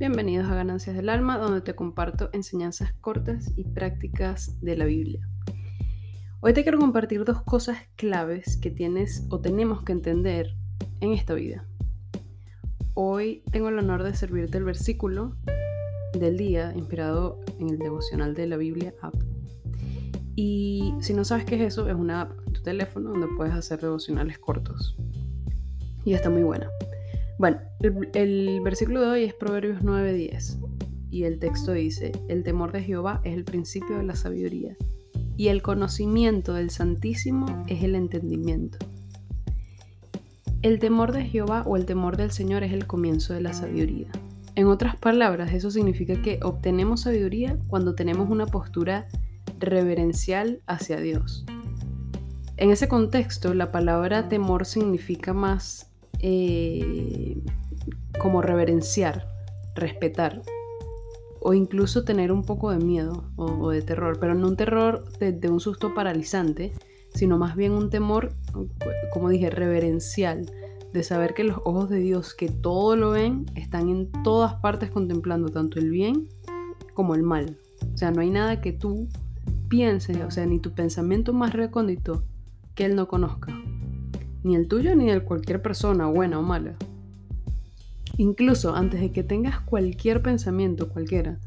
Bienvenidos a Ganancias del Alma, donde te comparto enseñanzas cortas y prácticas de la Biblia. Hoy te quiero compartir dos cosas claves que tienes o tenemos que entender en esta vida. Hoy tengo el honor de servirte el versículo del día inspirado en el devocional de la Biblia app. Y si no sabes qué es eso, es una app en tu teléfono donde puedes hacer devocionales cortos. Y está muy buena. Bueno, el, versículo de hoy es Proverbios 9:10 y el texto dice, el temor de Jehová es el principio de la sabiduría y el conocimiento del Santísimo es el entendimiento. El temor de Jehová o el temor del Señor es el comienzo de la sabiduría. En otras palabras, eso significa que obtenemos sabiduría cuando tenemos una postura reverencial hacia Dios. En ese contexto, la palabra temor significa más eh, como reverenciar, respetar o incluso tener un poco de miedo o, de terror, pero no un terror de, un susto paralizante, sino más bien un temor, como dije, reverencial, de saber que los ojos de Dios, que todo lo ven, están en todas partes contemplando tanto el bien como el mal. O sea, no hay nada que tú pienses, o sea, ni tu pensamiento más recóndito que Él no conozca ni el tuyo ni el de cualquier persona, buena o mala. Incluso antes de que tengas cualquier pensamiento, cualquiera,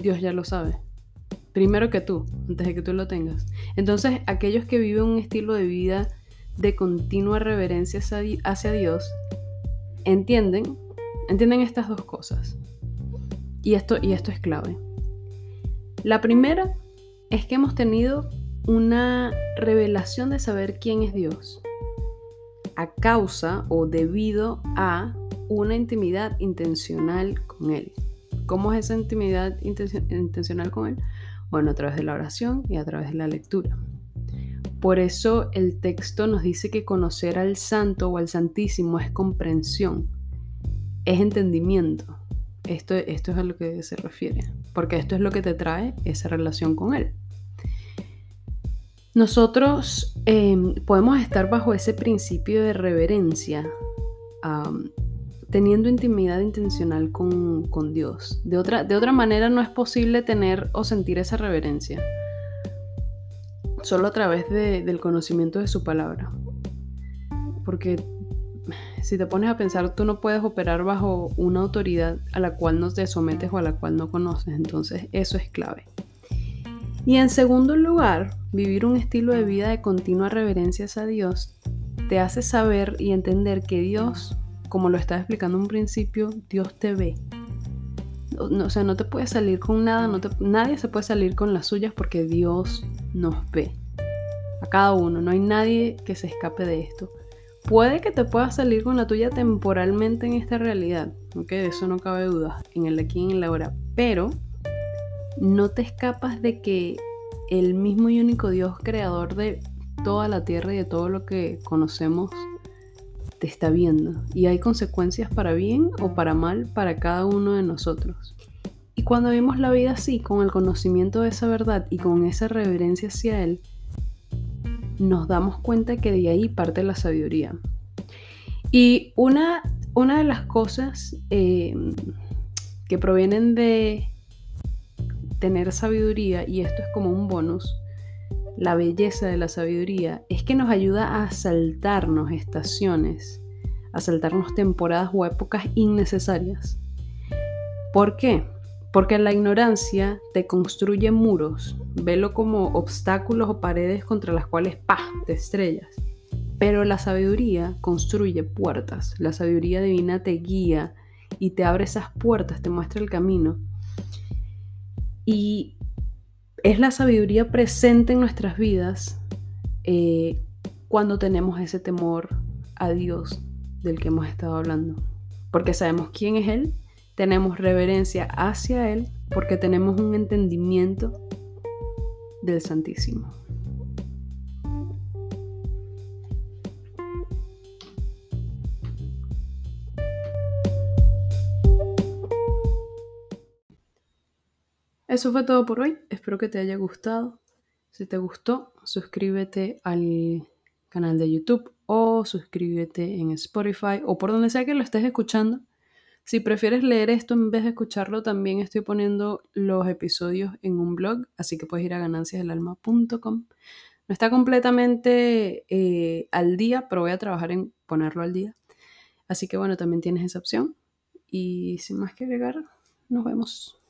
Dios ya lo sabe. Primero que tú, antes de que tú lo tengas. Entonces, aquellos que viven un estilo de vida de continua reverencia hacia Dios, entienden, entienden estas dos cosas. Y esto, y esto es clave. La primera es que hemos tenido una revelación de saber quién es Dios a causa o debido a una intimidad intencional con Él. ¿Cómo es esa intimidad intencional con Él? Bueno, a través de la oración y a través de la lectura. Por eso el texto nos dice que conocer al santo o al santísimo es comprensión, es entendimiento. Esto, esto es a lo que se refiere, porque esto es lo que te trae esa relación con Él. Nosotros em, podemos estar bajo ese principio de reverencia, teniendo intimidad intencional con, Dios. De otra, de otra manera no es posible tener o sentir esa reverencia, solo a través del conocimiento de su palabra. Porque si te pones a pensar, tú no puedes operar bajo una autoridad a la cual no te sometes o a la cual no conoces. Entonces eso es clave. Y en segundo lugar, vivir un estilo de vida de continua reverencia a Dios te hace saber y entender que Dios, como lo estaba explicando un principio, Dios te ve. o sea, no te puedes salir con nada, nadie se puede salir con las suyas porque Dios nos ve. A cada uno, no hay nadie que se escape de esto. Puede que te puedas salir con la tuya temporalmente en esta realidad, ¿ok? De eso no cabe duda, en el aquí y en la hora. Pero no te escapas de que el mismo y único Dios creador de toda la tierra y de todo lo que conocemos te está viendo. Y hay consecuencias para bien o para mal para cada uno de nosotros. Y cuando vemos la vida así, con el conocimiento de esa verdad y con esa reverencia hacia Él, nos damos cuenta que de ahí parte la sabiduría. Y una, una de las cosas eh, que provienen de tener sabiduría, y esto es como un bonus, la belleza de la sabiduría es que nos ayuda a saltarnos estaciones, a saltarnos temporadas o épocas innecesarias. ¿Por qué? Porque la ignorancia te construye muros, velo como obstáculos o paredes contra las cuales ¡pah! te estrellas. Pero la sabiduría construye puertas, la sabiduría divina te guía y te abre esas puertas, te muestra el camino y es la sabiduría presente en nuestras vidas eh, cuando tenemos ese temor a Dios del que hemos estado hablando. Porque sabemos quién es Él, tenemos reverencia hacia Él, porque tenemos un entendimiento del Santísimo. Eso fue todo por hoy. Espero que te haya gustado. Si te gustó, suscríbete al canal de YouTube o suscríbete en Spotify o por donde sea que lo estés escuchando. Si prefieres leer esto en vez de escucharlo, también estoy poniendo los episodios en un blog, así que puedes ir a gananciasdelalma.com. No está completamente eh, al día, pero voy a trabajar en ponerlo al día. Así que bueno, también tienes esa opción. Y sin más que agregar, nos vemos.